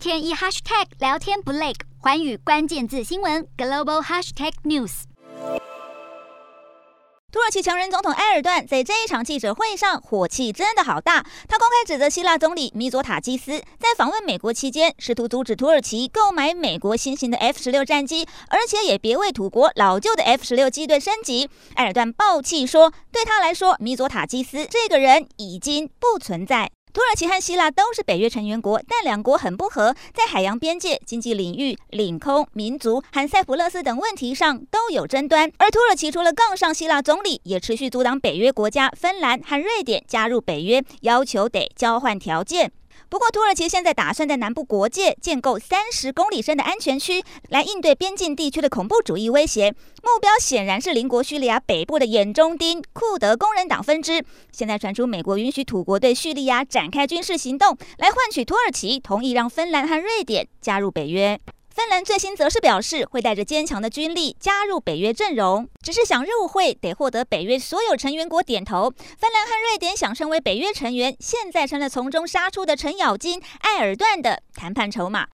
天一 hashtag 聊天不累，寰宇关键字新闻 global hashtag news。土耳其强人总统埃尔段在这一场记者会上火气真的好大，他公开指责希腊总理米佐塔基斯在访问美国期间试图阻止土耳其购买美国新型的 F 十六战机，而且也别为土国老旧的 F 十六机队升级。埃尔段爆气说，对他来说，米佐塔基斯这个人已经不存在。土耳其和希腊都是北约成员国，但两国很不和，在海洋边界、经济领域、领空、民族和塞浦路斯等问题上都有争端。而土耳其除了杠上希腊总理，也持续阻挡北约国家芬兰和瑞典加入北约，要求得交换条件。不过，土耳其现在打算在南部国界建构三十公里深的安全区，来应对边境地区的恐怖主义威胁。目标显然是邻国叙利亚北部的眼中钉——库德工人党分支。现在传出美国允许土国对叙利亚展开军事行动，来换取土耳其同意让芬兰和瑞典加入北约。芬兰最新则是表示，会带着坚强的军力加入北约阵容，只是想入会得获得北约所有成员国点头。芬兰和瑞典想成为北约成员，现在成了从中杀出的程咬金、艾尔段的谈判筹码。